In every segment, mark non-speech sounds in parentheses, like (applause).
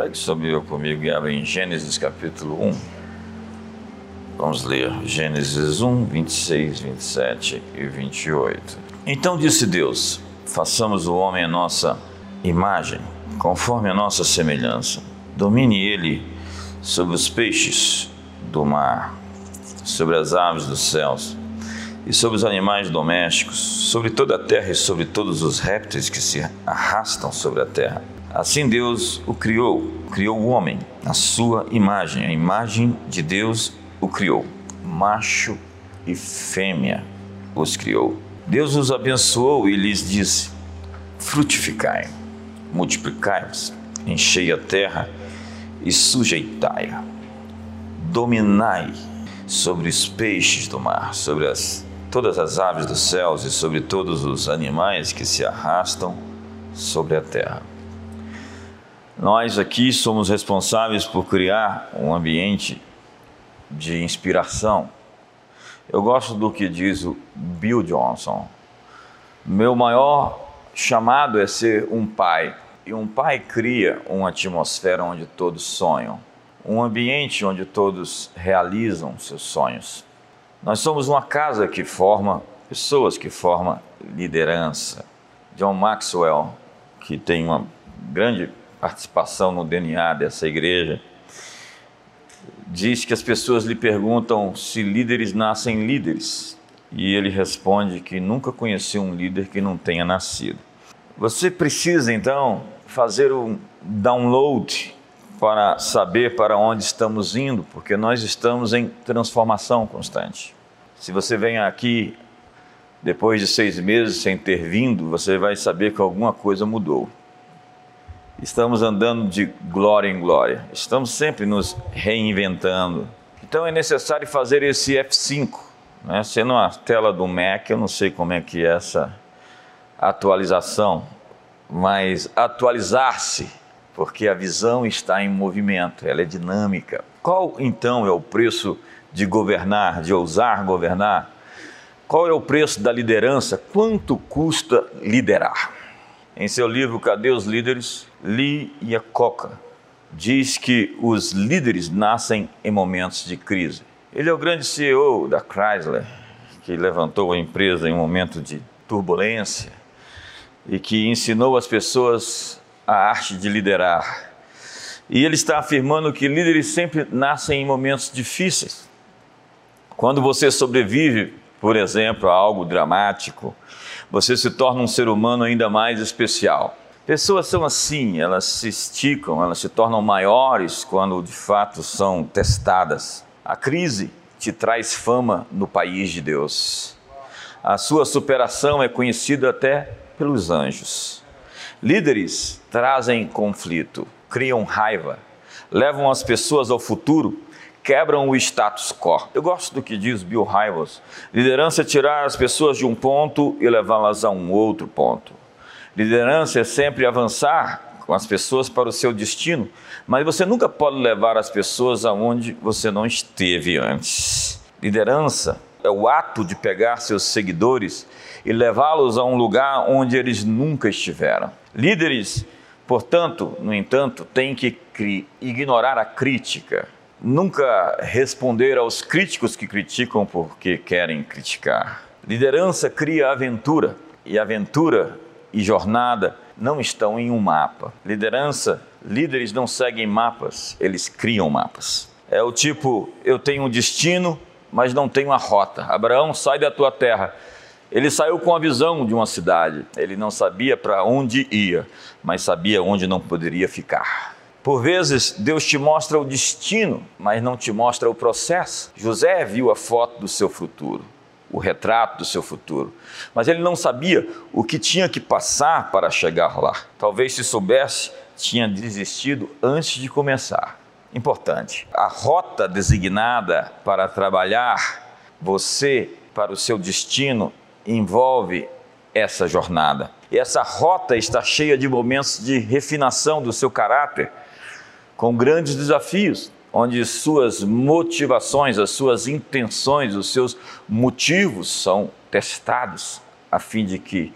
Pegue sua Bíblia comigo e abra em Gênesis capítulo 1. Vamos ler Gênesis 1, 26, 27 e 28. Então disse Deus: Façamos o homem a nossa imagem, conforme a nossa semelhança. Domine ele sobre os peixes do mar, sobre as aves dos céus e sobre os animais domésticos, sobre toda a terra e sobre todos os répteis que se arrastam sobre a terra. Assim Deus o criou, criou o homem, a sua imagem, a imagem de Deus o criou, macho e fêmea os criou. Deus os abençoou e lhes disse: Frutificai, multiplicai-vos, enchei a terra e sujeitai-a, dominai sobre os peixes do mar, sobre as todas as aves dos céus e sobre todos os animais que se arrastam sobre a terra. Nós aqui somos responsáveis por criar um ambiente de inspiração. Eu gosto do que diz o Bill Johnson. Meu maior chamado é ser um pai. E um pai cria uma atmosfera onde todos sonham, um ambiente onde todos realizam seus sonhos. Nós somos uma casa que forma pessoas, que forma liderança. John Maxwell, que tem uma grande participação no DNA dessa igreja, diz que as pessoas lhe perguntam se líderes nascem líderes. E ele responde que nunca conheceu um líder que não tenha nascido. Você precisa então fazer um download para saber para onde estamos indo, porque nós estamos em transformação constante. Se você vem aqui depois de seis meses sem ter vindo, você vai saber que alguma coisa mudou. Estamos andando de glória em glória, estamos sempre nos reinventando. Então é necessário fazer esse F5. Né? Sendo uma tela do Mac, eu não sei como é que é essa atualização, mas atualizar-se porque a visão está em movimento, ela é dinâmica. Qual então é o preço de governar, de ousar governar? Qual é o preço da liderança? Quanto custa liderar? Em seu livro Cadê os Líderes? Lee Iacocca diz que os líderes nascem em momentos de crise. Ele é o grande CEO da Chrysler, que levantou a empresa em um momento de turbulência e que ensinou as pessoas a arte de liderar. E ele está afirmando que líderes sempre nascem em momentos difíceis. Quando você sobrevive, por exemplo, a algo dramático, você se torna um ser humano ainda mais especial. Pessoas são assim, elas se esticam, elas se tornam maiores quando de fato são testadas. A crise te traz fama no país de Deus. A sua superação é conhecida até pelos anjos. Líderes trazem conflito, criam raiva, levam as pessoas ao futuro, quebram o status quo. Eu gosto do que diz Bill Hybels. Liderança é tirar as pessoas de um ponto e levá-las a um outro ponto. Liderança é sempre avançar com as pessoas para o seu destino, mas você nunca pode levar as pessoas aonde você não esteve antes. Liderança é o ato de pegar seus seguidores e levá-los a um lugar onde eles nunca estiveram. Líderes, portanto, no entanto, têm que ignorar a crítica, nunca responder aos críticos que criticam porque querem criticar. Liderança cria aventura e aventura e jornada não estão em um mapa. Liderança, líderes não seguem mapas, eles criam mapas. É o tipo, eu tenho um destino, mas não tenho a rota. Abraão, sai da tua terra. Ele saiu com a visão de uma cidade. Ele não sabia para onde ia, mas sabia onde não poderia ficar. Por vezes, Deus te mostra o destino, mas não te mostra o processo. José viu a foto do seu futuro, o retrato do seu futuro, mas ele não sabia o que tinha que passar para chegar lá. Talvez, se soubesse, tinha desistido antes de começar. Importante. A rota designada para trabalhar você para o seu destino envolve essa jornada. E essa rota está cheia de momentos de refinação do seu caráter, com grandes desafios, onde suas motivações, as suas intenções, os seus motivos são testados, a fim de que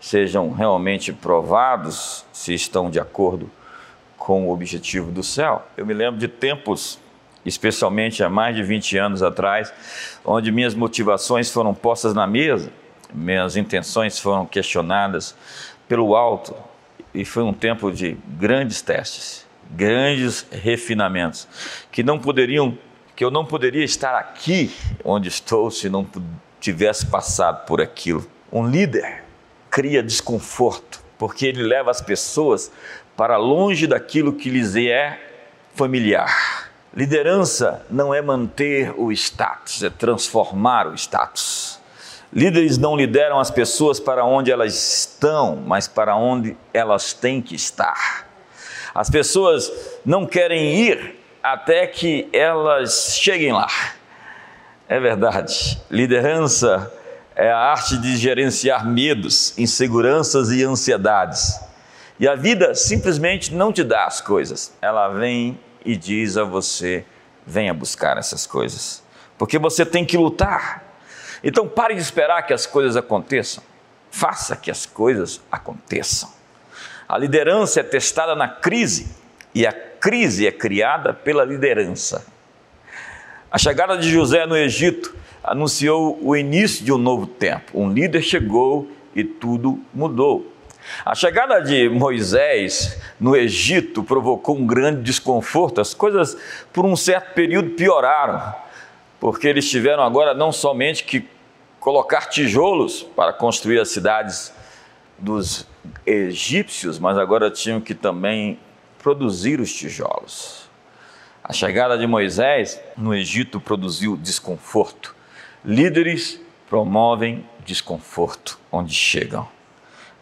sejam realmente provados se estão de acordo com o objetivo do céu. Eu me lembro de tempos, especialmente há mais de 20 anos atrás, onde minhas motivações foram postas na mesa, minhas intenções foram questionadas pelo alto, e foi um tempo de grandes testes, grandes refinamentos, que não poderiam, que eu não poderia estar aqui onde estou se não tivesse passado por aquilo. Um líder cria desconforto, porque ele leva as pessoas para longe daquilo que lhes é familiar. Liderança não é manter o status, é transformar o status. Líderes não lideram as pessoas para onde elas estão, mas para onde elas têm que estar. As pessoas não querem ir até que elas cheguem lá. É verdade. Liderança é a arte de gerenciar medos, inseguranças e ansiedades. E a vida simplesmente não te dá as coisas, ela vem e diz a você: venha buscar essas coisas, porque você tem que lutar. Então pare de esperar que as coisas aconteçam, faça que as coisas aconteçam. A liderança é testada na crise e a crise é criada pela liderança. A chegada de José no Egito anunciou o início de um novo tempo. Um líder chegou e tudo mudou. A chegada de Moisés no Egito provocou um grande desconforto. As coisas, por um certo período, pioraram, porque eles tiveram agora não somente que colocar tijolos para construir as cidades dos egípcios, mas agora tinham que também produzir os tijolos. A chegada de Moisés no Egito produziu desconforto. Líderes promovem desconforto onde chegam.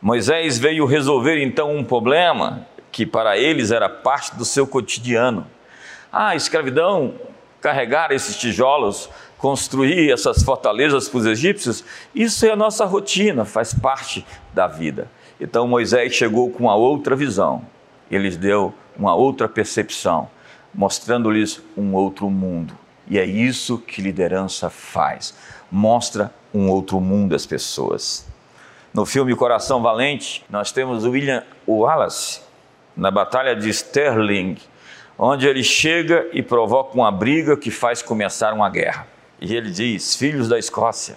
Moisés veio resolver então um problema que para eles era parte do seu cotidiano. Ah, escravidão, carregar esses tijolos, construir essas fortalezas para os egípcios, isso é a nossa rotina, faz parte da vida. Então Moisés chegou com uma outra visão, ele deu uma outra percepção, mostrando-lhes um outro mundo. E é isso que liderança faz, mostra um outro mundo às pessoas. No filme Coração Valente, nós temos William Wallace na Batalha de Stirling, onde ele chega e provoca uma briga que faz começar uma guerra. E ele diz: Filhos da Escócia,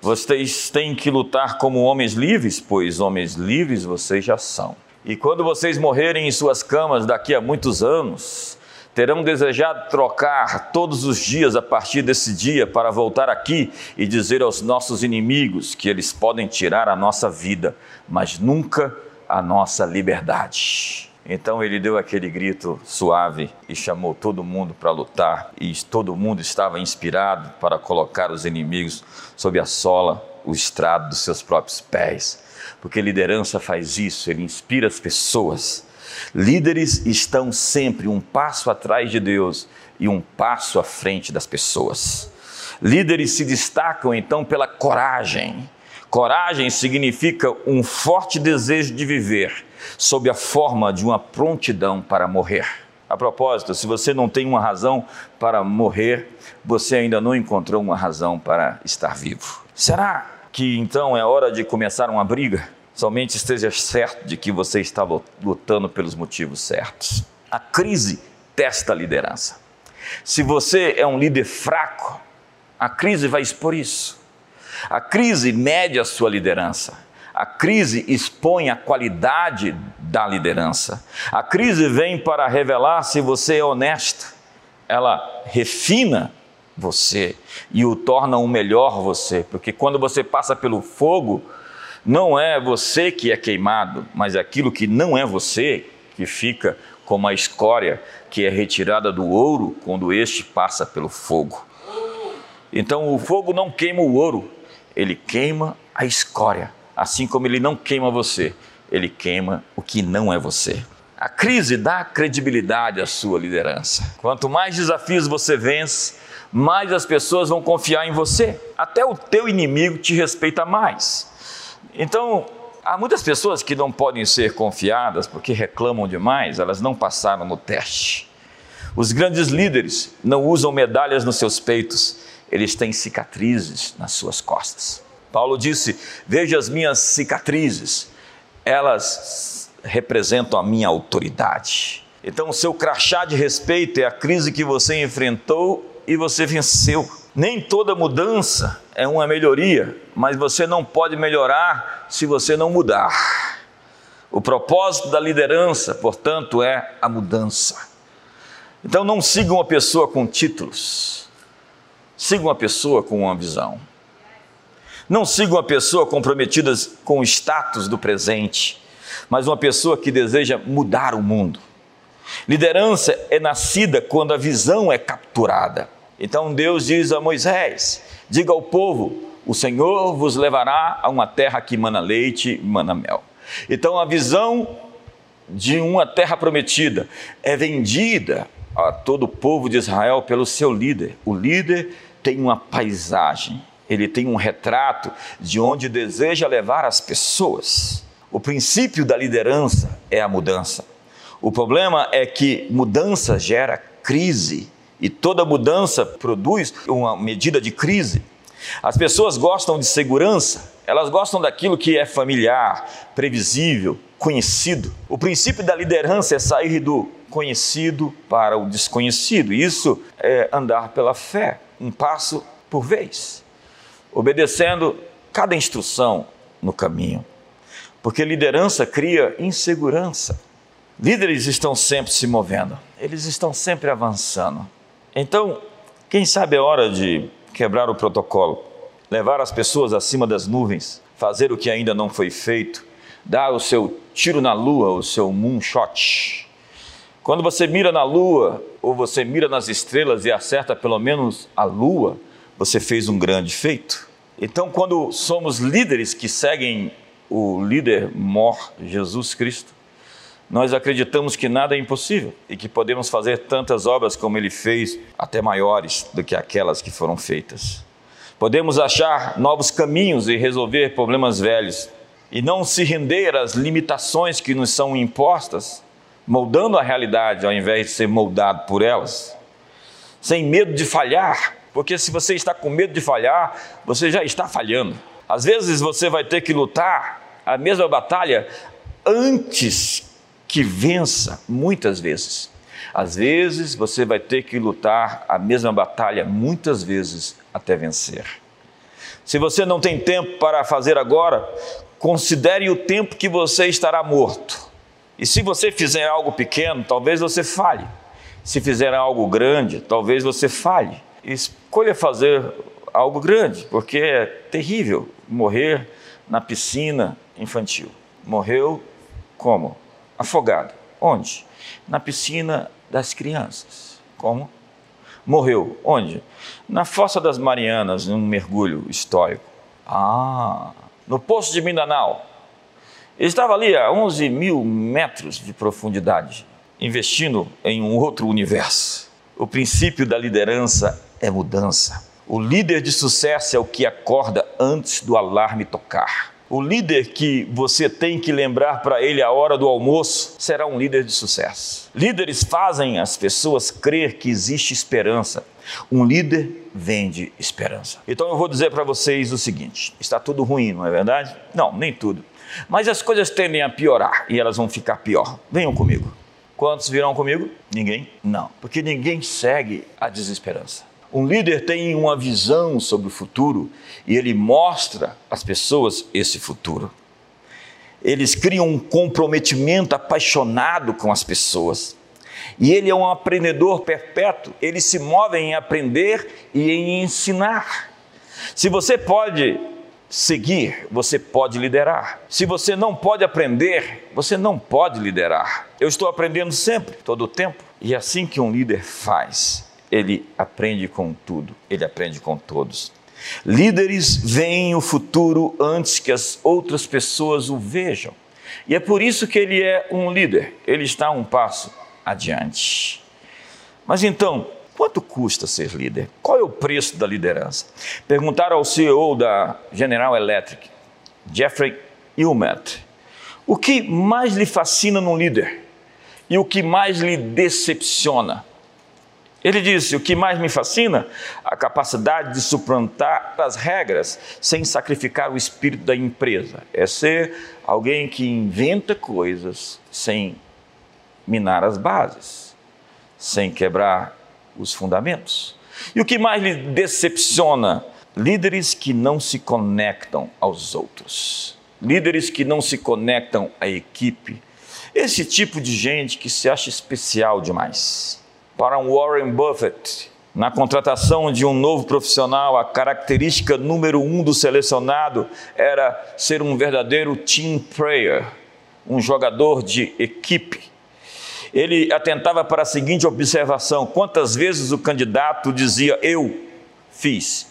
vocês têm que lutar como homens livres, pois homens livres vocês já são. E quando vocês morrerem em suas camas daqui a muitos anos, terão desejado trocar todos os dias a partir desse dia para voltar aqui e dizer aos nossos inimigos que eles podem tirar a nossa vida, mas nunca a nossa liberdade. Então ele deu aquele grito suave e chamou todo mundo para lutar, e todo mundo estava inspirado para colocar os inimigos sob a sola, o estrado dos seus próprios pés. Porque liderança faz isso, ele inspira as pessoas Líderes estão sempre um passo atrás de Deus e um passo à frente das pessoas. Líderes se destacam então pela coragem. Coragem significa um forte desejo de viver, sob a forma de uma prontidão para morrer. A propósito, se você não tem uma razão para morrer, você ainda não encontrou uma razão para estar vivo. Será que então é hora de começar uma briga? Somente esteja certo de que você está lutando pelos motivos certos. A crise testa a liderança. Se você é um líder fraco, a crise vai expor isso. A crise mede a sua liderança. A crise expõe a qualidade da liderança. A crise vem para revelar se você é honesto. Ela refina você e o torna um melhor você, porque quando você passa pelo fogo, não é você que é queimado, mas aquilo que não é você que fica como a escória que é retirada do ouro quando este passa pelo fogo. Então o fogo não queima o ouro, ele queima a escória. Assim como ele não queima você, ele queima o que não é você. A crise dá credibilidade à sua liderança. Quanto mais desafios você vence, mais as pessoas vão confiar em você. Até o teu inimigo te respeita mais. Então, há muitas pessoas que não podem ser confiadas porque reclamam demais, elas não passaram no teste. Os grandes líderes não usam medalhas nos seus peitos, eles têm cicatrizes nas suas costas. Paulo disse: Veja as minhas cicatrizes, elas representam a minha autoridade. Então, o seu crachá de respeito é a crise que você enfrentou e você venceu. Nem toda mudança é uma melhoria, mas você não pode melhorar se você não mudar. O propósito da liderança, portanto, é a mudança. Então, não siga uma pessoa com títulos, siga uma pessoa com uma visão. Não siga uma pessoa comprometida com o status do presente, mas uma pessoa que deseja mudar o mundo. Liderança é nascida quando a visão é capturada. Então Deus diz a Moisés: diga ao povo, o Senhor vos levará a uma terra que mana leite e mana mel. Então a visão de uma terra prometida é vendida a todo o povo de Israel pelo seu líder. O líder tem uma paisagem, ele tem um retrato de onde deseja levar as pessoas. O princípio da liderança é a mudança. O problema é que mudança gera crise e toda mudança produz uma medida de crise. As pessoas gostam de segurança, elas gostam daquilo que é familiar, previsível, conhecido. O princípio da liderança é sair do conhecido para o desconhecido. Isso é andar pela fé, um passo por vez, obedecendo cada instrução no caminho. Porque liderança cria insegurança. Líderes estão sempre se movendo, eles estão sempre avançando. Então, quem sabe é hora de quebrar o protocolo, levar as pessoas acima das nuvens, fazer o que ainda não foi feito, dar o seu tiro na lua, o seu moonshot. Quando você mira na lua ou você mira nas estrelas e acerta pelo menos a lua, você fez um grande feito. Então, quando somos líderes que seguem o líder mor, Jesus Cristo, nós acreditamos que nada é impossível e que podemos fazer tantas obras como ele fez, até maiores do que aquelas que foram feitas. Podemos achar novos caminhos e resolver problemas velhos e não se render às limitações que nos são impostas, moldando a realidade ao invés de ser moldado por elas, sem medo de falhar, porque se você está com medo de falhar, você já está falhando. Às vezes você vai ter que lutar a mesma batalha antes que vença muitas vezes. Às vezes você vai ter que lutar a mesma batalha muitas vezes até vencer. Se você não tem tempo para fazer agora, considere o tempo que você estará morto. E se você fizer algo pequeno, talvez você falhe. Se fizer algo grande, talvez você falhe. Escolha fazer algo grande, porque é terrível morrer na piscina infantil. Morreu como? afogado. Onde? Na piscina das crianças. Como? Morreu. Onde? Na Fossa das Marianas, num mergulho histórico. Ah, no Poço de Mindanao. Estava ali a 11 mil metros de profundidade, investindo em um outro universo. O princípio da liderança é mudança. O líder de sucesso é o que acorda antes do alarme tocar. O líder que você tem que lembrar para ele a hora do almoço será um líder de sucesso. Líderes fazem as pessoas crer que existe esperança. Um líder vende esperança. Então eu vou dizer para vocês o seguinte: está tudo ruim, não é verdade? Não, nem tudo. Mas as coisas tendem a piorar e elas vão ficar pior. Venham comigo. Quantos virão comigo? Ninguém? Não, porque ninguém segue a desesperança. Um líder tem uma visão sobre o futuro e ele mostra às pessoas esse futuro. Eles criam um comprometimento apaixonado com as pessoas. E ele é um aprendedor perpétuo, ele se move em aprender e em ensinar. Se você pode seguir, você pode liderar. Se você não pode aprender, você não pode liderar. Eu estou aprendendo sempre, todo o tempo, e é assim que um líder faz ele aprende com tudo, ele aprende com todos. Líderes veem o futuro antes que as outras pessoas o vejam. E é por isso que ele é um líder, ele está um passo adiante. Mas então, quanto custa ser líder? Qual é o preço da liderança? Perguntaram ao CEO da General Electric, Jeffrey Ilmet, o que mais lhe fascina num líder e o que mais lhe decepciona? Ele disse: O que mais me fascina? A capacidade de suplantar as regras sem sacrificar o espírito da empresa. É ser alguém que inventa coisas sem minar as bases, sem quebrar os fundamentos. E o que mais lhe decepciona? Líderes que não se conectam aos outros, líderes que não se conectam à equipe. Esse tipo de gente que se acha especial demais para um Warren Buffett. Na contratação de um novo profissional, a característica número um do selecionado era ser um verdadeiro team player, um jogador de equipe. Ele atentava para a seguinte observação: quantas vezes o candidato dizia eu fiz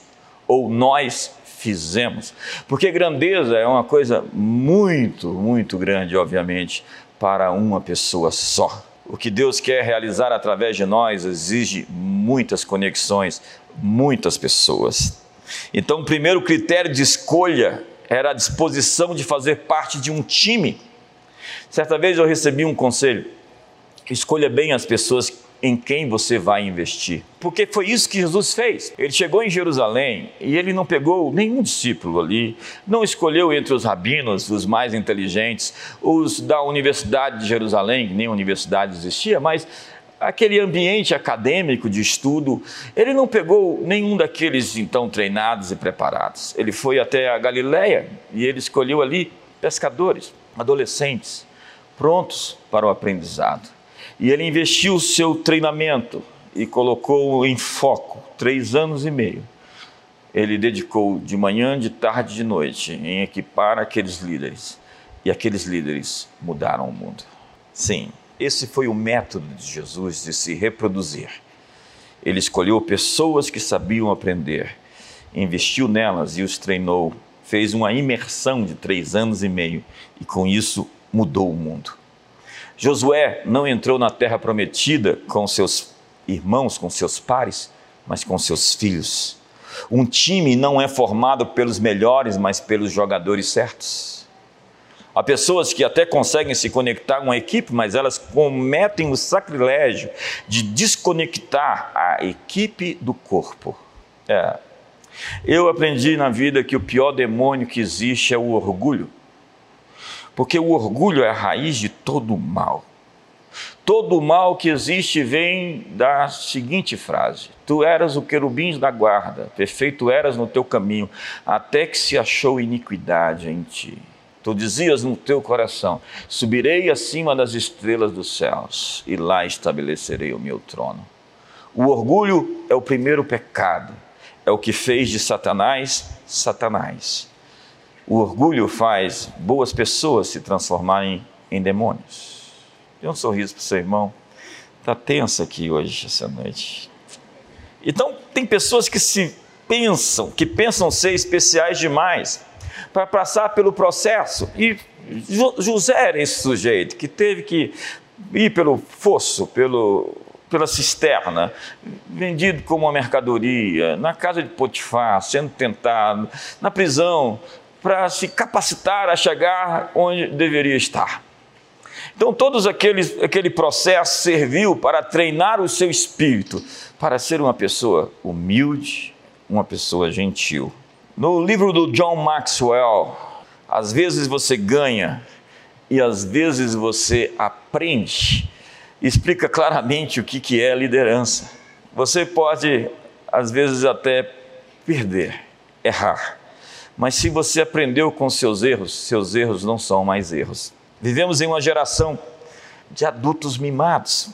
ou nós fizemos? Porque grandeza é uma coisa muito, muito grande, obviamente, para uma pessoa só. O que Deus quer realizar através de nós exige muitas conexões, muitas pessoas. Então, o primeiro critério de escolha era a disposição de fazer parte de um time. Certa vez eu recebi um conselho: escolha bem as pessoas em quem você vai investir. Porque foi isso que Jesus fez. Ele chegou em Jerusalém e ele não pegou nenhum discípulo ali, não escolheu entre os rabinos, os mais inteligentes, os da Universidade de Jerusalém, nem universidade existia, mas aquele ambiente acadêmico de estudo, ele não pegou nenhum daqueles então treinados e preparados. Ele foi até a Galileia e ele escolheu ali pescadores, adolescentes, prontos para o aprendizado. E ele investiu o seu treinamento e colocou em foco três anos e meio. Ele dedicou de manhã, de tarde, de noite em equipar aqueles líderes. E aqueles líderes mudaram o mundo. Sim, esse foi o método de Jesus de se reproduzir. Ele escolheu pessoas que sabiam aprender, investiu nelas e os treinou, fez uma imersão de três anos e meio e com isso mudou o mundo. Josué não entrou na terra prometida com seus irmãos, com seus pares, mas com seus filhos. Um time não é formado pelos melhores, mas pelos jogadores certos. Há pessoas que até conseguem se conectar com a equipe, mas elas cometem o sacrilégio de desconectar a equipe do corpo. É. Eu aprendi na vida que o pior demônio que existe é o orgulho. Porque o orgulho é a raiz de todo o mal. Todo o mal que existe vem da seguinte frase: Tu eras o querubim da guarda, perfeito eras no teu caminho, até que se achou iniquidade em ti. Tu dizias no teu coração: Subirei acima das estrelas dos céus, e lá estabelecerei o meu trono. O orgulho é o primeiro pecado, é o que fez de Satanás Satanás. O orgulho faz boas pessoas se transformarem em demônios. Dê um sorriso para o seu irmão. Está tenso aqui hoje, essa noite. Então, tem pessoas que se pensam, que pensam ser especiais demais para passar pelo processo. E José era esse sujeito que teve que ir pelo fosso, pelo, pela cisterna, vendido como uma mercadoria, na casa de Potifar, sendo tentado, na prisão, para se capacitar a chegar onde deveria estar. Então, aqueles, aquele processo serviu para treinar o seu espírito para ser uma pessoa humilde, uma pessoa gentil. No livro do John Maxwell, às vezes você ganha e às vezes você aprende, explica claramente o que, que é liderança. Você pode, às vezes, até perder, errar mas se você aprendeu com seus erros, seus erros não são mais erros. Vivemos em uma geração de adultos mimados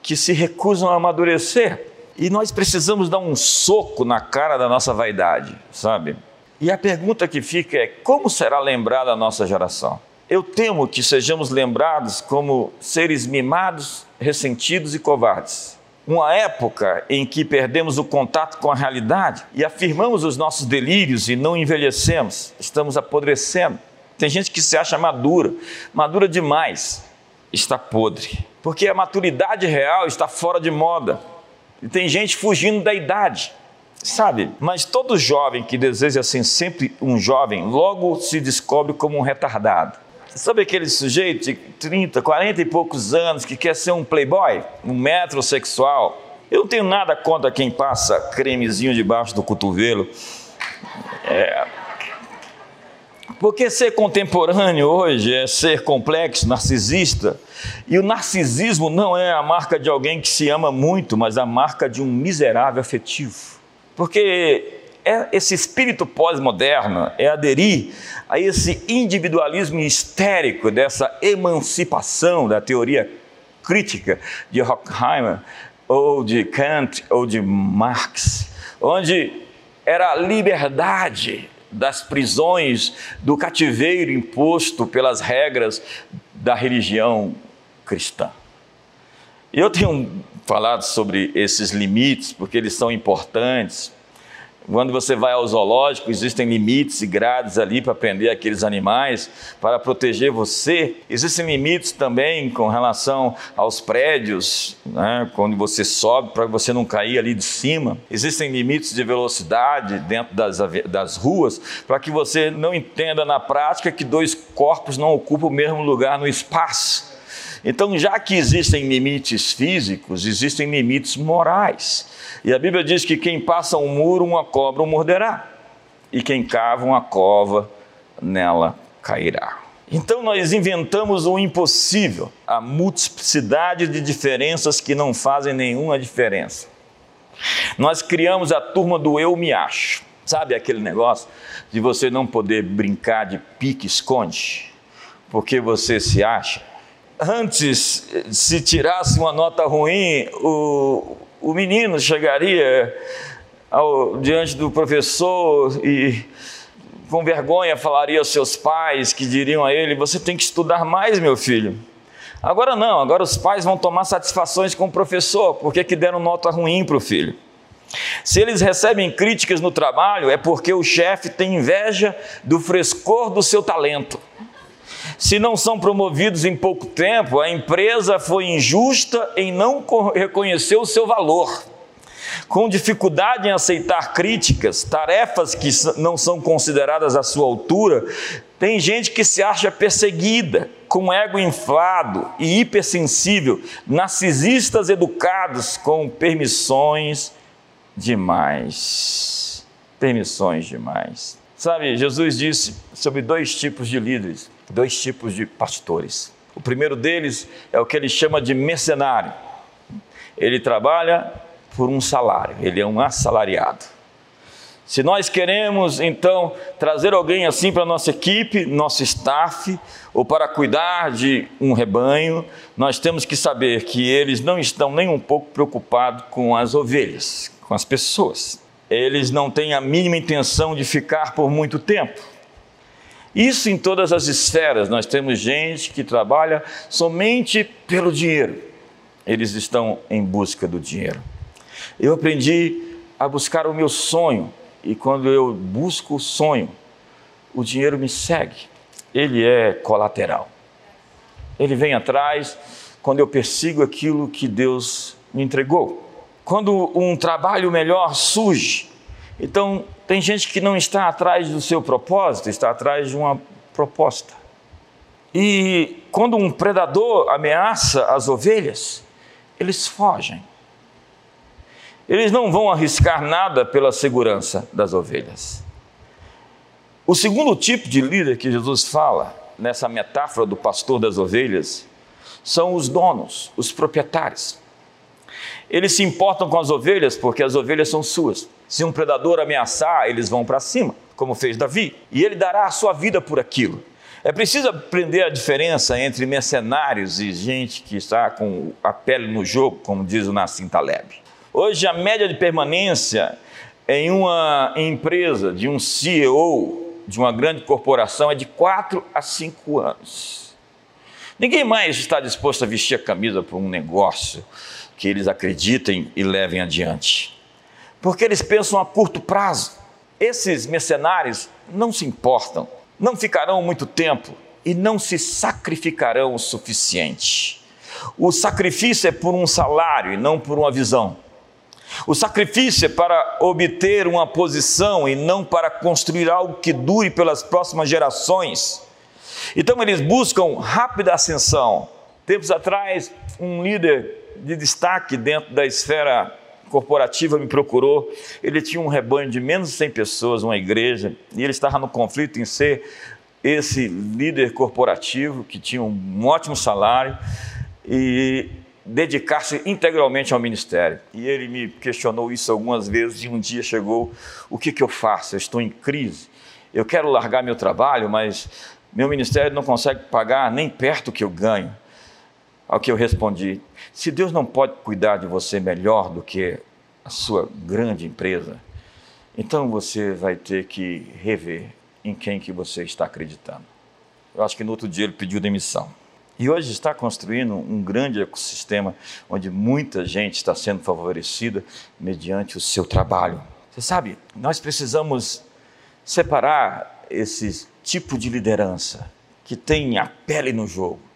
que se recusam a amadurecer. E nós precisamos dar um soco na cara da nossa vaidade, sabe? E a pergunta que fica é: como será lembrada a nossa geração? Eu temo que sejamos lembrados como seres mimados, ressentidos e covardes uma época em que perdemos o contato com a realidade e afirmamos os nossos delírios e não envelhecemos, estamos apodrecendo. Tem gente que se acha madura, madura demais, está podre, porque a maturidade real está fora de moda. E tem gente fugindo da idade, sabe? Mas todo jovem que deseja ser sempre um jovem, logo se descobre como um retardado. Sabe aquele sujeito de 30, 40 e poucos anos que quer ser um playboy, um metrosexual? Eu não tenho nada contra quem passa cremezinho debaixo do cotovelo. É, porque ser contemporâneo hoje é ser complexo, narcisista. E o narcisismo não é a marca de alguém que se ama muito, mas a marca de um miserável afetivo. Porque é esse espírito pós-moderno é aderir a esse individualismo histérico dessa emancipação da teoria crítica de Horkheimer ou de Kant ou de Marx, onde era a liberdade das prisões, do cativeiro imposto pelas regras da religião cristã. Eu tenho falado sobre esses limites porque eles são importantes quando você vai ao zoológico, existem limites e grades ali para prender aqueles animais, para proteger você. Existem limites também com relação aos prédios, né? quando você sobe, para você não cair ali de cima. Existem limites de velocidade dentro das, das ruas, para que você não entenda na prática que dois corpos não ocupam o mesmo lugar no espaço. Então, já que existem limites físicos, existem limites morais. E a Bíblia diz que quem passa um muro, uma cobra o morderá, e quem cava uma cova, nela cairá. Então nós inventamos o impossível, a multiplicidade de diferenças que não fazem nenhuma diferença. Nós criamos a turma do eu me acho. Sabe aquele negócio de você não poder brincar de pique-esconde, porque você se acha? Antes, se tirasse uma nota ruim, o, o menino chegaria ao, diante do professor e com vergonha falaria aos seus pais que diriam a ele: Você tem que estudar mais, meu filho. Agora não, agora os pais vão tomar satisfações com o professor, porque que deram nota ruim para o filho. Se eles recebem críticas no trabalho, é porque o chefe tem inveja do frescor do seu talento. Se não são promovidos em pouco tempo, a empresa foi injusta em não reconhecer o seu valor. Com dificuldade em aceitar críticas, tarefas que não são consideradas à sua altura, tem gente que se acha perseguida, com ego inflado e hipersensível, narcisistas educados com permissões demais. Permissões demais. Sabe, Jesus disse sobre dois tipos de líderes dois tipos de pastores. O primeiro deles é o que ele chama de mercenário. Ele trabalha por um salário, ele é um assalariado. Se nós queremos então trazer alguém assim para a nossa equipe, nosso staff, ou para cuidar de um rebanho, nós temos que saber que eles não estão nem um pouco preocupados com as ovelhas, com as pessoas. Eles não têm a mínima intenção de ficar por muito tempo. Isso em todas as esferas. Nós temos gente que trabalha somente pelo dinheiro. Eles estão em busca do dinheiro. Eu aprendi a buscar o meu sonho, e quando eu busco o sonho, o dinheiro me segue. Ele é colateral. Ele vem atrás quando eu persigo aquilo que Deus me entregou. Quando um trabalho melhor surge, então, tem gente que não está atrás do seu propósito, está atrás de uma proposta. E quando um predador ameaça as ovelhas, eles fogem. Eles não vão arriscar nada pela segurança das ovelhas. O segundo tipo de líder que Jesus fala nessa metáfora do pastor das ovelhas são os donos, os proprietários. Eles se importam com as ovelhas porque as ovelhas são suas. Se um predador ameaçar, eles vão para cima, como fez Davi, e ele dará a sua vida por aquilo. É preciso aprender a diferença entre mercenários e gente que está com a pele no jogo, como diz o Nassim Taleb. Hoje, a média de permanência em uma empresa, de um CEO, de uma grande corporação, é de 4 a 5 anos. Ninguém mais está disposto a vestir a camisa para um negócio que eles acreditem e levem adiante. Porque eles pensam a curto prazo. Esses mercenários não se importam, não ficarão muito tempo e não se sacrificarão o suficiente. O sacrifício é por um salário e não por uma visão. O sacrifício é para obter uma posição e não para construir algo que dure pelas próximas gerações. Então eles buscam rápida ascensão. Tempos atrás, um líder de destaque dentro da esfera corporativa me procurou. Ele tinha um rebanho de menos de 100 pessoas, uma igreja, e ele estava no conflito em ser esse líder corporativo que tinha um ótimo salário e dedicar-se integralmente ao ministério. E ele me questionou isso algumas vezes e um dia chegou: o que, que eu faço? Eu estou em crise. Eu quero largar meu trabalho, mas meu ministério não consegue pagar nem perto o que eu ganho. Ao que eu respondi: se Deus não pode cuidar de você melhor do que a sua grande empresa, então você vai ter que rever em quem que você está acreditando. Eu acho que no outro dia ele pediu demissão. E hoje está construindo um grande ecossistema onde muita gente está sendo favorecida mediante o seu trabalho. Você sabe, nós precisamos separar esse tipo de liderança que tem a pele no jogo,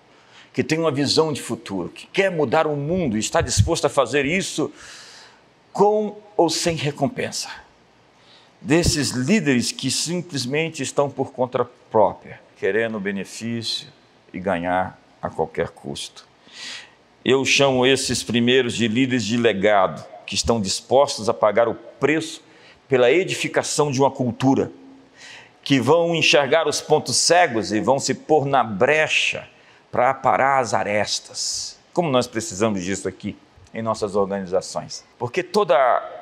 que tem uma visão de futuro, que quer mudar o mundo e está disposto a fazer isso com ou sem recompensa. Desses líderes que simplesmente estão por conta própria, querendo benefício e ganhar a qualquer custo. Eu chamo esses primeiros de líderes de legado, que estão dispostos a pagar o preço pela edificação de uma cultura, que vão enxergar os pontos cegos e vão se pôr na brecha para aparar as arestas. Como nós precisamos disso aqui em nossas organizações? Porque toda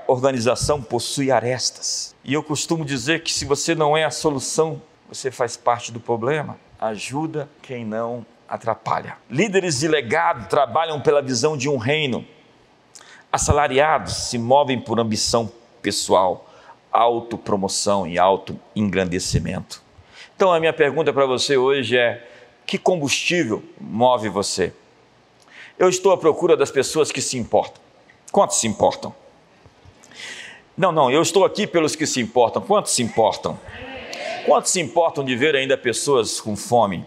organização possui arestas. E eu costumo dizer que se você não é a solução, você faz parte do problema. Ajuda quem não atrapalha. Líderes de legado trabalham pela visão de um reino. Assalariados se movem por ambição pessoal, autopromoção e autoengrandecimento. Então a minha pergunta para você hoje é: que combustível move você? Eu estou à procura das pessoas que se importam. Quantos se importam? Não, não, eu estou aqui pelos que se importam. Quantos se importam? Quantos se importam de ver ainda pessoas com fome,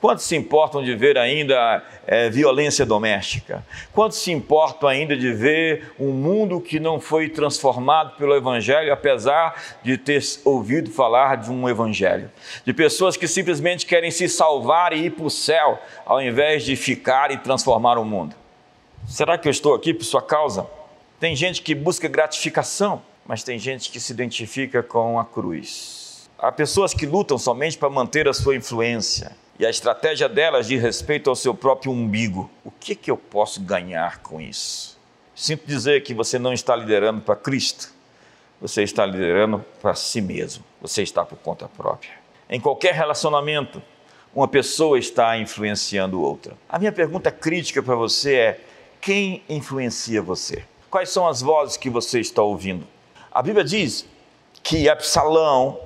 Quantos se importam de ver ainda é, violência doméstica? Quantos se importam ainda de ver um mundo que não foi transformado pelo Evangelho, apesar de ter ouvido falar de um Evangelho? De pessoas que simplesmente querem se salvar e ir para o céu, ao invés de ficar e transformar o mundo? Será que eu estou aqui por sua causa? Tem gente que busca gratificação, mas tem gente que se identifica com a cruz. Há pessoas que lutam somente para manter a sua influência e a estratégia delas diz respeito ao seu próprio umbigo. O que, que eu posso ganhar com isso? Sinto dizer que você não está liderando para Cristo, você está liderando para si mesmo, você está por conta própria. Em qualquer relacionamento, uma pessoa está influenciando outra. A minha pergunta crítica para você é: quem influencia você? Quais são as vozes que você está ouvindo? A Bíblia diz que Absalão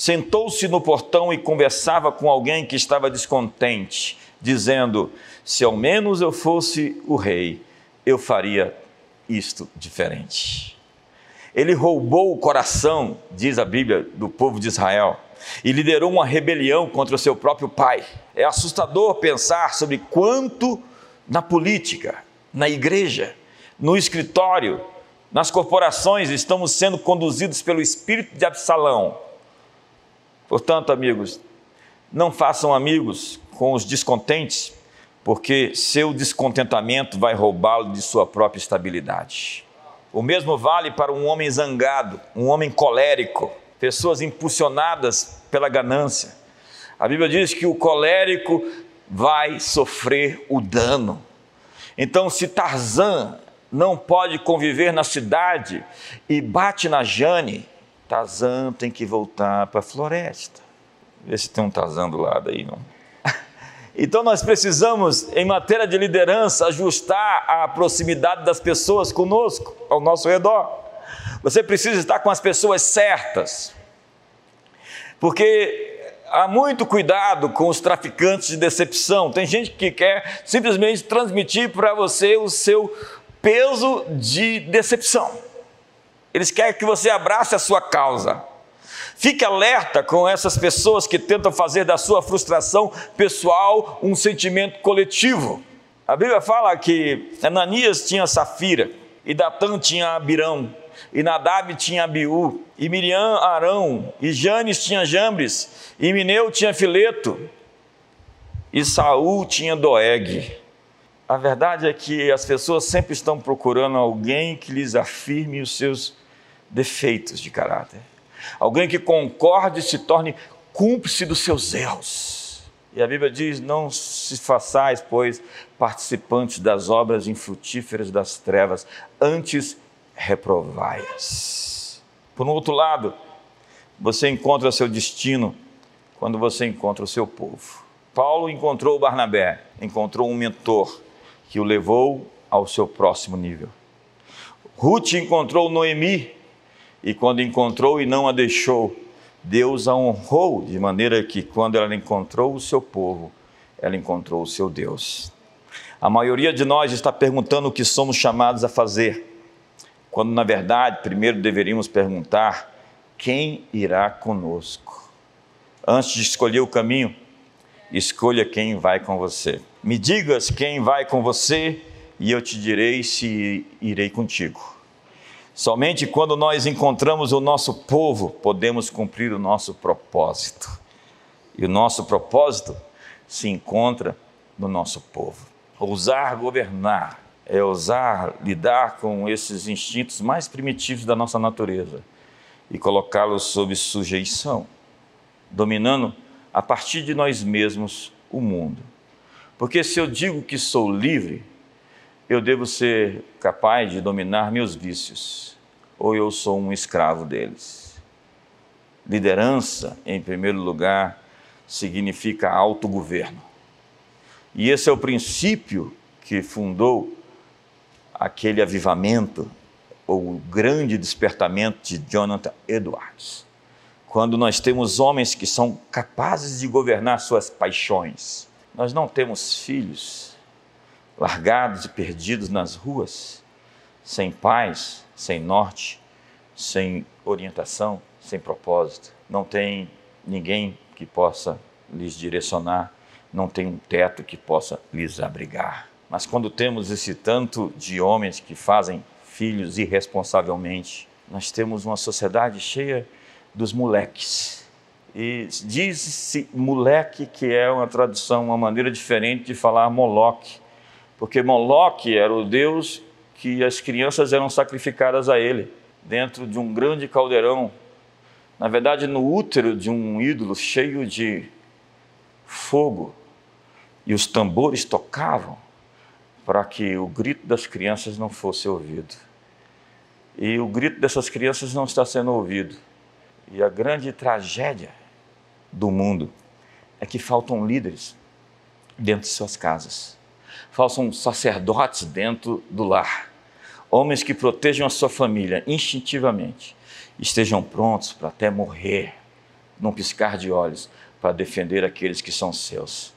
sentou-se no portão e conversava com alguém que estava descontente, dizendo: Se ao menos eu fosse o rei, eu faria isto diferente. Ele roubou o coração, diz a Bíblia, do povo de Israel e liderou uma rebelião contra o seu próprio pai. É assustador pensar sobre quanto na política, na igreja, no escritório, nas corporações estamos sendo conduzidos pelo espírito de Absalão Portanto, amigos, não façam amigos com os descontentes, porque seu descontentamento vai roubá-lo de sua própria estabilidade. O mesmo vale para um homem zangado, um homem colérico, pessoas impulsionadas pela ganância. A Bíblia diz que o colérico vai sofrer o dano. Então, se Tarzan não pode conviver na cidade e bate na Jane, Tazan tem que voltar para a floresta. Vê se tem um Tazan do lado aí, não. (laughs) Então nós precisamos, em matéria de liderança, ajustar a proximidade das pessoas conosco, ao nosso redor. Você precisa estar com as pessoas certas. Porque há muito cuidado com os traficantes de decepção. Tem gente que quer simplesmente transmitir para você o seu peso de decepção. Eles querem que você abrace a sua causa. Fique alerta com essas pessoas que tentam fazer da sua frustração pessoal um sentimento coletivo. A Bíblia fala que Ananias tinha Safira, e Datã tinha Abirão, e Nadab tinha Abiú, e Miriam Arão, e Janes tinha Jambres, e Mineu tinha Fileto, e Saul tinha Doeg. A verdade é que as pessoas sempre estão procurando alguém que lhes afirme os seus defeitos de caráter. Alguém que concorde se torne cúmplice dos seus erros. E a Bíblia diz: Não se façais, pois, participantes das obras infrutíferas das trevas, antes reprovai-as. Por um outro lado, você encontra seu destino quando você encontra o seu povo. Paulo encontrou Barnabé, encontrou um mentor que o levou ao seu próximo nível. Ruth encontrou Noemi e quando encontrou e não a deixou, Deus a honrou de maneira que quando ela encontrou o seu povo, ela encontrou o seu Deus. A maioria de nós está perguntando o que somos chamados a fazer, quando na verdade primeiro deveríamos perguntar quem irá conosco. Antes de escolher o caminho, escolha quem vai com você. Me digas quem vai com você e eu te direi se irei contigo. Somente quando nós encontramos o nosso povo, podemos cumprir o nosso propósito. E o nosso propósito se encontra no nosso povo. Ousar governar é ousar lidar com esses instintos mais primitivos da nossa natureza e colocá-los sob sujeição, dominando a partir de nós mesmos o mundo. Porque se eu digo que sou livre, eu devo ser capaz de dominar meus vícios, ou eu sou um escravo deles. Liderança, em primeiro lugar, significa autogoverno. E esse é o princípio que fundou aquele avivamento, ou grande despertamento de Jonathan Edwards quando nós temos homens que são capazes de governar suas paixões. Nós não temos filhos largados e perdidos nas ruas, sem paz, sem norte, sem orientação, sem propósito. Não tem ninguém que possa lhes direcionar, não tem um teto que possa lhes abrigar. Mas quando temos esse tanto de homens que fazem filhos irresponsavelmente, nós temos uma sociedade cheia dos moleques. E diz-se moleque que é uma tradução, uma maneira diferente de falar Moloque, porque Moloque era o deus que as crianças eram sacrificadas a ele, dentro de um grande caldeirão, na verdade no útero de um ídolo cheio de fogo, e os tambores tocavam para que o grito das crianças não fosse ouvido. E o grito dessas crianças não está sendo ouvido. E a grande tragédia do mundo é que faltam líderes dentro de suas casas, faltam sacerdotes dentro do lar, homens que protejam a sua família instintivamente, estejam prontos para até morrer, num piscar de olhos, para defender aqueles que são seus.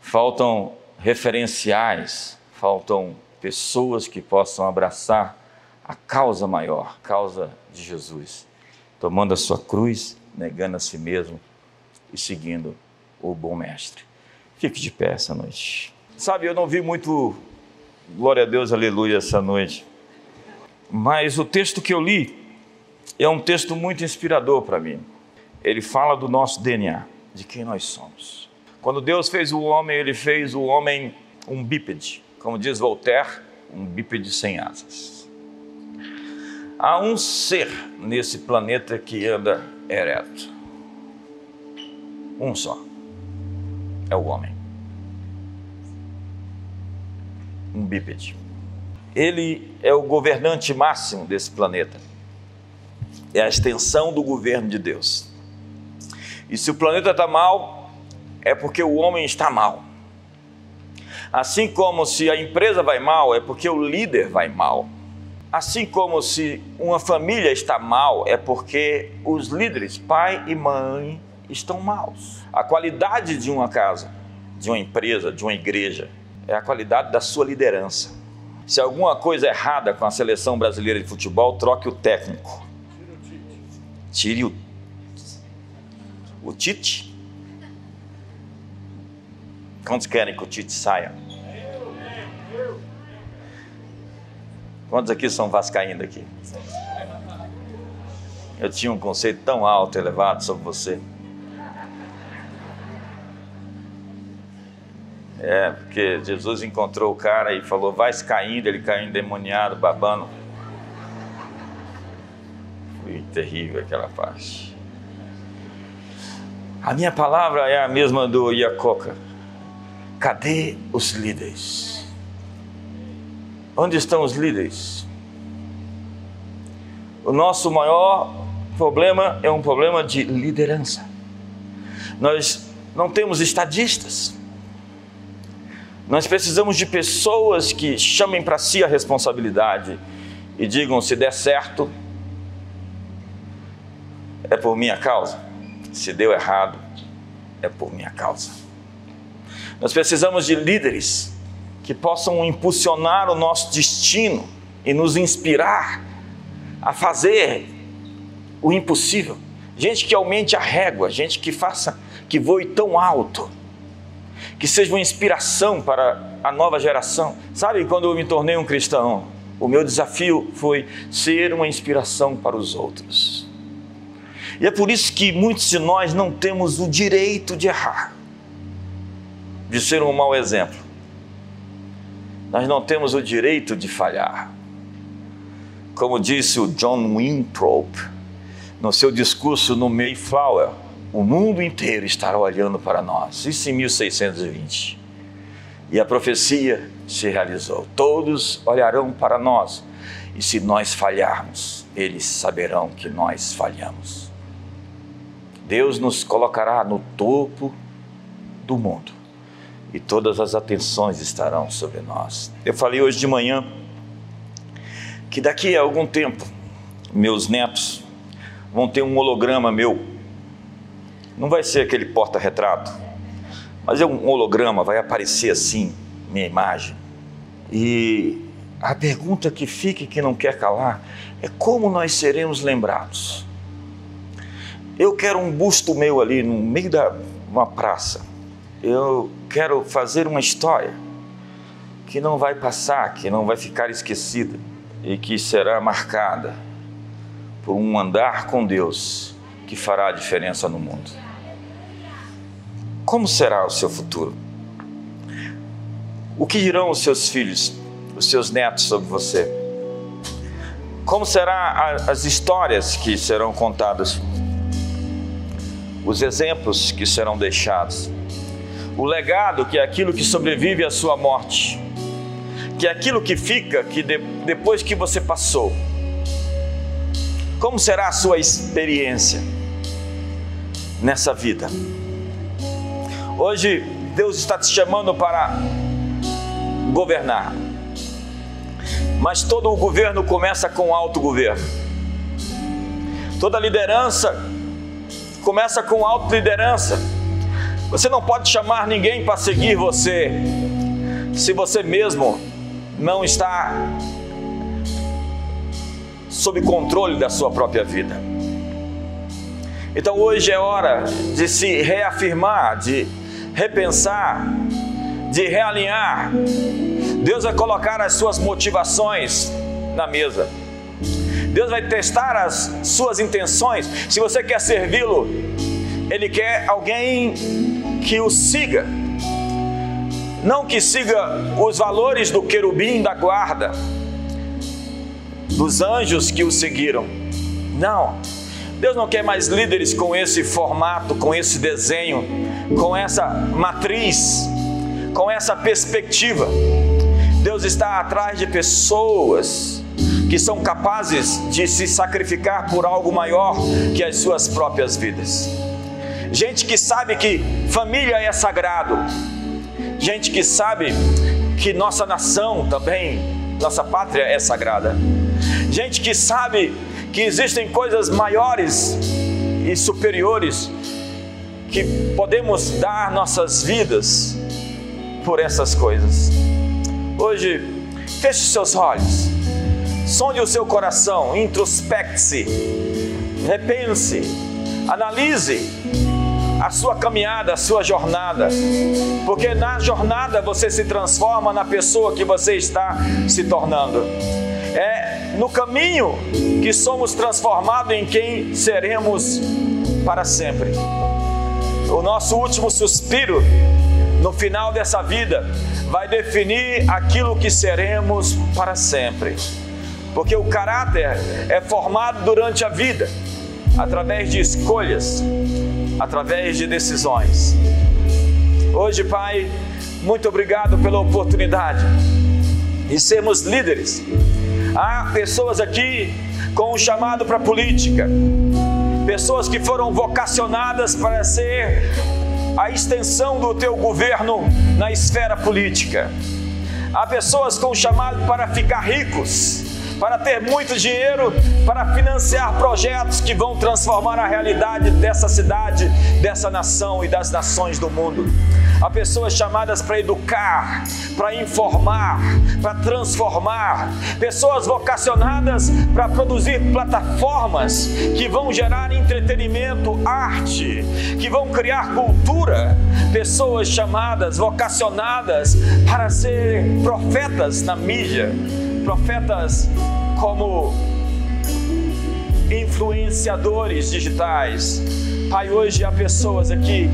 Faltam referenciais, faltam pessoas que possam abraçar a causa maior, a causa de Jesus tomando a sua cruz, negando a si mesmo e seguindo o bom mestre. Fique de pé essa noite. Sabe, eu não vi muito glória a Deus, aleluia, essa noite. Mas o texto que eu li é um texto muito inspirador para mim. Ele fala do nosso DNA, de quem nós somos. Quando Deus fez o homem, ele fez o homem um bípede, como diz Voltaire, um bípede sem asas. Há um ser nesse planeta que anda ereto. Um só. É o homem. Um bípede. Ele é o governante máximo desse planeta. É a extensão do governo de Deus. E se o planeta está mal, é porque o homem está mal. Assim como se a empresa vai mal, é porque o líder vai mal. Assim como se uma família está mal, é porque os líderes, pai e mãe, estão maus. A qualidade de uma casa, de uma empresa, de uma igreja, é a qualidade da sua liderança. Se alguma coisa errada com a seleção brasileira de futebol, troque o técnico. Tire o, o Tite. Quantos querem que o Tite saia? Quantos aqui são vascaínos aqui? Eu tinha um conceito tão alto, elevado sobre você. É, porque Jesus encontrou o cara e falou: vai caindo, ele caiu endemoniado, babando. Foi terrível aquela parte. A minha palavra é a mesma do Iacoca. Cadê os líderes? Onde estão os líderes? O nosso maior problema é um problema de liderança. Nós não temos estadistas. Nós precisamos de pessoas que chamem para si a responsabilidade e digam: se der certo, é por minha causa. Se deu errado, é por minha causa. Nós precisamos de líderes que possam impulsionar o nosso destino e nos inspirar a fazer o impossível. Gente que aumente a régua, gente que faça, que voe tão alto, que seja uma inspiração para a nova geração. Sabe, quando eu me tornei um cristão, o meu desafio foi ser uma inspiração para os outros. E é por isso que muitos de nós não temos o direito de errar, de ser um mau exemplo. Nós não temos o direito de falhar. Como disse o John Winthrop no seu discurso no Mayflower, o mundo inteiro estará olhando para nós. Isso em 1620. E a profecia se realizou. Todos olharão para nós. E se nós falharmos, eles saberão que nós falhamos. Deus nos colocará no topo do mundo e todas as atenções estarão sobre nós. Eu falei hoje de manhã que daqui a algum tempo meus netos vão ter um holograma meu. Não vai ser aquele porta-retrato, mas é um holograma, vai aparecer assim, minha imagem. E a pergunta que fica e que não quer calar é como nós seremos lembrados. Eu quero um busto meu ali no meio da uma praça eu quero fazer uma história que não vai passar, que não vai ficar esquecida e que será marcada por um andar com Deus que fará a diferença no mundo. Como será o seu futuro? O que dirão os seus filhos, os seus netos sobre você? Como serão as histórias que serão contadas? Os exemplos que serão deixados? o legado, que é aquilo que sobrevive à sua morte, que é aquilo que fica que de, depois que você passou. Como será a sua experiência nessa vida? Hoje Deus está te chamando para governar. Mas todo o governo começa com autogoverno. Toda liderança começa com autoliderança. Você não pode chamar ninguém para seguir você se você mesmo não está sob controle da sua própria vida. Então hoje é hora de se reafirmar, de repensar, de realinhar. Deus vai colocar as suas motivações na mesa. Deus vai testar as suas intenções. Se você quer servi-lo, Ele quer alguém que o siga. Não que siga os valores do querubim da guarda, dos anjos que o seguiram. Não. Deus não quer mais líderes com esse formato, com esse desenho, com essa matriz, com essa perspectiva. Deus está atrás de pessoas que são capazes de se sacrificar por algo maior que as suas próprias vidas. Gente que sabe que família é sagrado, gente que sabe que nossa nação também, nossa pátria é sagrada, gente que sabe que existem coisas maiores e superiores que podemos dar nossas vidas por essas coisas. Hoje, feche seus olhos, sonde o seu coração, introspecte-se, repense, analise a sua caminhada, a sua jornada, porque na jornada você se transforma na pessoa que você está se tornando. É no caminho que somos transformados em quem seremos para sempre. O nosso último suspiro no final dessa vida, vai definir aquilo que seremos para sempre. Porque o caráter é formado durante a vida, através de escolhas, através de decisões. Hoje, Pai, muito obrigado pela oportunidade de sermos líderes. Há pessoas aqui com um chamado para política, pessoas que foram vocacionadas para ser a extensão do teu governo na esfera política. Há pessoas com chamado para ficar ricos, para ter muito dinheiro, para financiar projetos que vão transformar a realidade dessa cidade, dessa nação e das nações do mundo. Há pessoas chamadas para educar, para informar, para transformar, pessoas vocacionadas para produzir plataformas que vão gerar entretenimento, arte, que vão criar cultura, pessoas chamadas, vocacionadas para ser profetas na mídia profetas como influenciadores digitais. Pai, hoje há pessoas aqui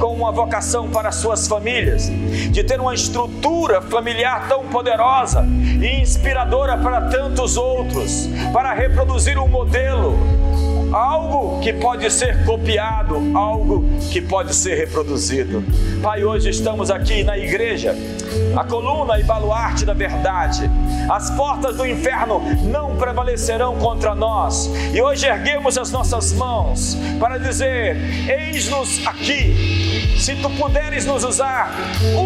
com uma vocação para suas famílias, de ter uma estrutura familiar tão poderosa e inspiradora para tantos outros, para reproduzir um modelo algo que pode ser copiado, algo que pode ser reproduzido. Pai, hoje estamos aqui na igreja, a coluna e baluarte da verdade. As portas do inferno não prevalecerão contra nós. E hoje erguemos as nossas mãos para dizer: Eis-nos aqui. Se tu puderes nos usar,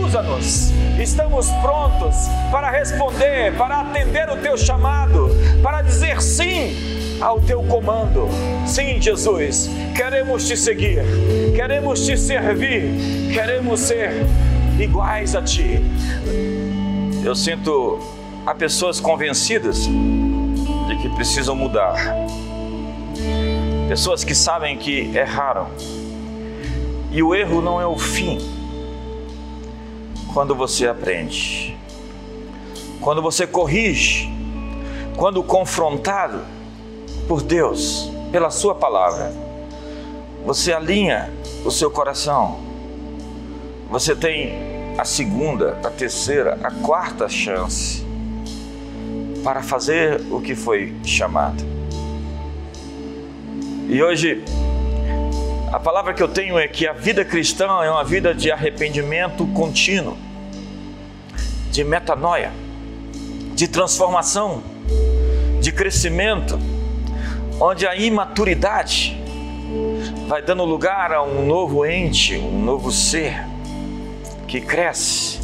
usa-nos. Estamos prontos para responder, para atender o teu chamado, para dizer sim ao teu comando. Sim, Jesus, queremos te seguir, queremos te servir, queremos ser iguais a ti. Eu sinto há pessoas convencidas de que precisam mudar. Pessoas que sabem que erraram. E o erro não é o fim. Quando você aprende, quando você corrige, quando confrontado, por Deus, pela Sua palavra, você alinha o seu coração. Você tem a segunda, a terceira, a quarta chance para fazer o que foi chamado. E hoje, a palavra que eu tenho é que a vida cristã é uma vida de arrependimento contínuo, de metanoia, de transformação, de crescimento onde a imaturidade vai dando lugar a um novo ente, um novo ser que cresce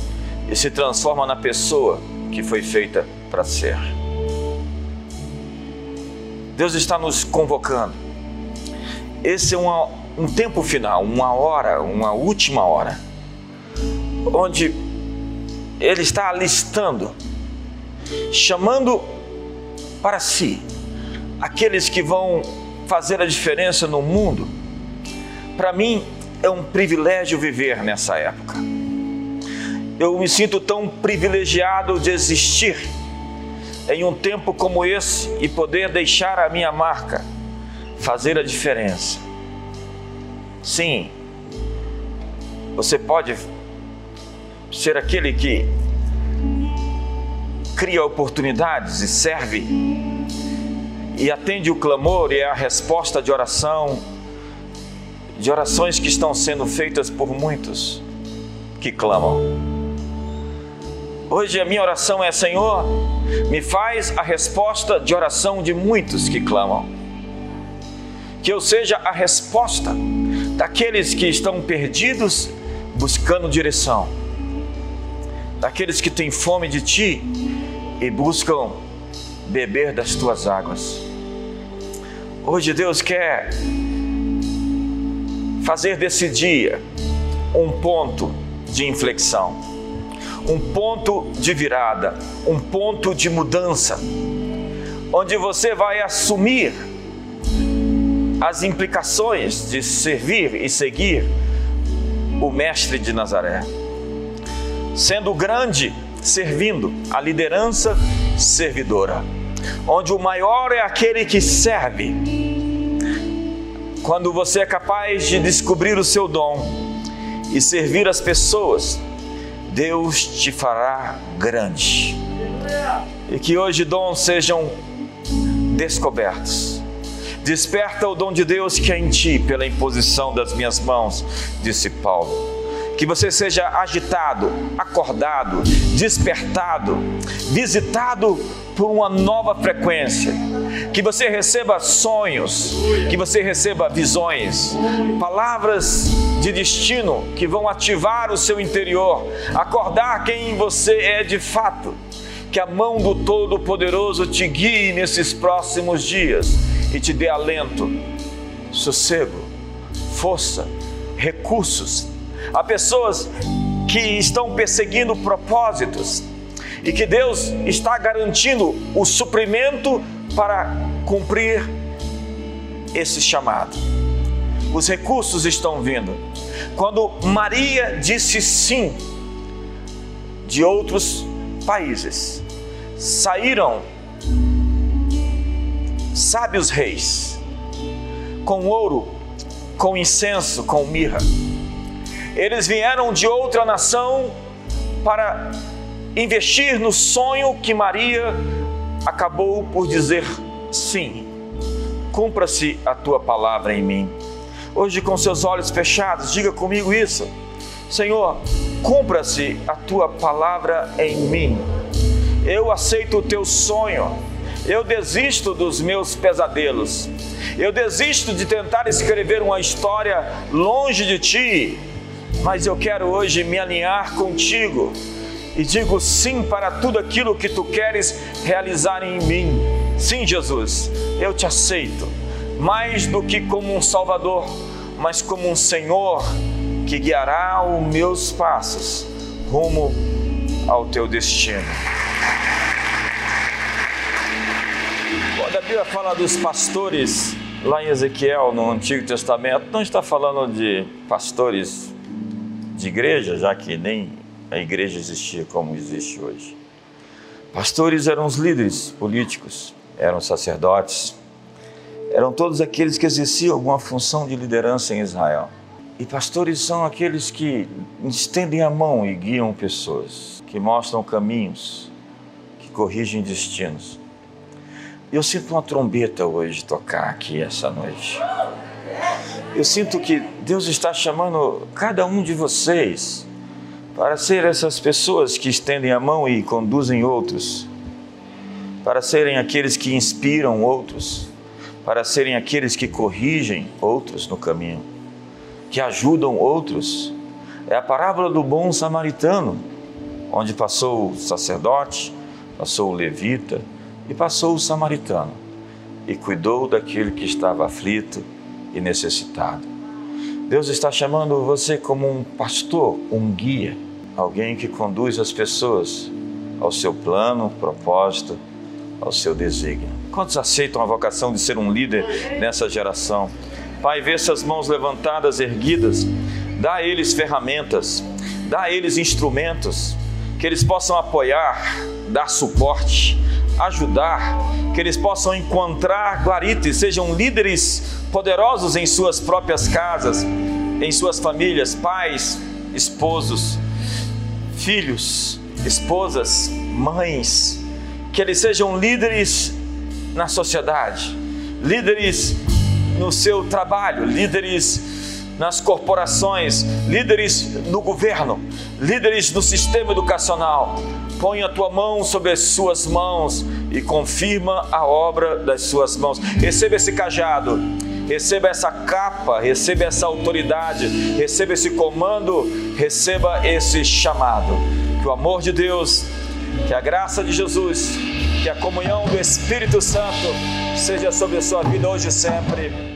e se transforma na pessoa que foi feita para ser. Deus está nos convocando. Esse é uma, um tempo final, uma hora, uma última hora, onde Ele está alistando, chamando para si aqueles que vão fazer a diferença no mundo, para mim é um privilégio viver nessa época. Eu me sinto tão privilegiado de existir em um tempo como esse e poder deixar a minha marca, fazer a diferença. Sim, você pode ser aquele que cria oportunidades e serve e atende o clamor e é a resposta de oração, de orações que estão sendo feitas por muitos que clamam. Hoje a minha oração é: Senhor, me faz a resposta de oração de muitos que clamam. Que eu seja a resposta daqueles que estão perdidos buscando direção, daqueles que têm fome de Ti e buscam beber das Tuas águas. Hoje Deus quer fazer desse dia um ponto de inflexão, um ponto de virada, um ponto de mudança, onde você vai assumir as implicações de servir e seguir o Mestre de Nazaré. Sendo grande, servindo, a liderança servidora onde o maior é aquele que serve. Quando você é capaz de descobrir o seu dom e servir as pessoas, Deus te fará grande. E que hoje dons sejam descobertos. Desperta o dom de Deus que é em ti pela imposição das minhas mãos, disse Paulo que você seja agitado, acordado, despertado, visitado por uma nova frequência, que você receba sonhos, que você receba visões, palavras de destino que vão ativar o seu interior, acordar quem você é de fato. Que a mão do Todo-Poderoso te guie nesses próximos dias e te dê alento, sossego, força, recursos Há pessoas que estão perseguindo propósitos e que Deus está garantindo o suprimento para cumprir esse chamado. Os recursos estão vindo. Quando Maria disse sim de outros países, saíram sábios reis com ouro, com incenso, com mirra eles vieram de outra nação para investir no sonho que Maria acabou por dizer sim. Cumpra-se a tua palavra em mim. Hoje, com seus olhos fechados, diga comigo isso. Senhor, cumpra-se a tua palavra em mim. Eu aceito o teu sonho. Eu desisto dos meus pesadelos. Eu desisto de tentar escrever uma história longe de ti mas eu quero hoje me alinhar contigo e digo sim para tudo aquilo que tu queres realizar em mim. Sim, Jesus, eu te aceito, mais do que como um Salvador, mas como um Senhor que guiará os meus passos rumo ao teu destino. Quando a Bíblia fala dos pastores, lá em Ezequiel, no Antigo Testamento, não está falando de pastores de igreja, já que nem a igreja existia como existe hoje. Pastores eram os líderes políticos, eram sacerdotes, eram todos aqueles que exerciam alguma função de liderança em Israel. E pastores são aqueles que estendem a mão e guiam pessoas, que mostram caminhos, que corrigem destinos. Eu sinto uma trombeta hoje tocar aqui essa noite eu sinto que Deus está chamando cada um de vocês para ser essas pessoas que estendem a mão e conduzem outros, para serem aqueles que inspiram outros, para serem aqueles que corrigem outros no caminho, que ajudam outros. É a parábola do bom samaritano, onde passou o sacerdote, passou o levita e passou o samaritano e cuidou daquele que estava aflito e necessitado. Deus está chamando você como um pastor, um guia, alguém que conduz as pessoas ao seu plano, propósito, ao seu desígnio. Quantos aceitam a vocação de ser um líder nessa geração? Pai, vê essas mãos levantadas, erguidas, dá a eles ferramentas, dá a eles instrumentos, que eles possam apoiar, dar suporte, ajudar, que eles possam encontrar guarites, sejam líderes poderosos em suas próprias casas, em suas famílias, pais, esposos, filhos, esposas, mães, que eles sejam líderes na sociedade, líderes no seu trabalho, líderes nas corporações, líderes no governo, líderes no sistema educacional, põe a tua mão sobre as suas mãos e confirma a obra das suas mãos. Receba esse cajado, receba essa capa, receba essa autoridade, receba esse comando, receba esse chamado. Que o amor de Deus, que a graça de Jesus, que a comunhão do Espírito Santo seja sobre a sua vida hoje e sempre.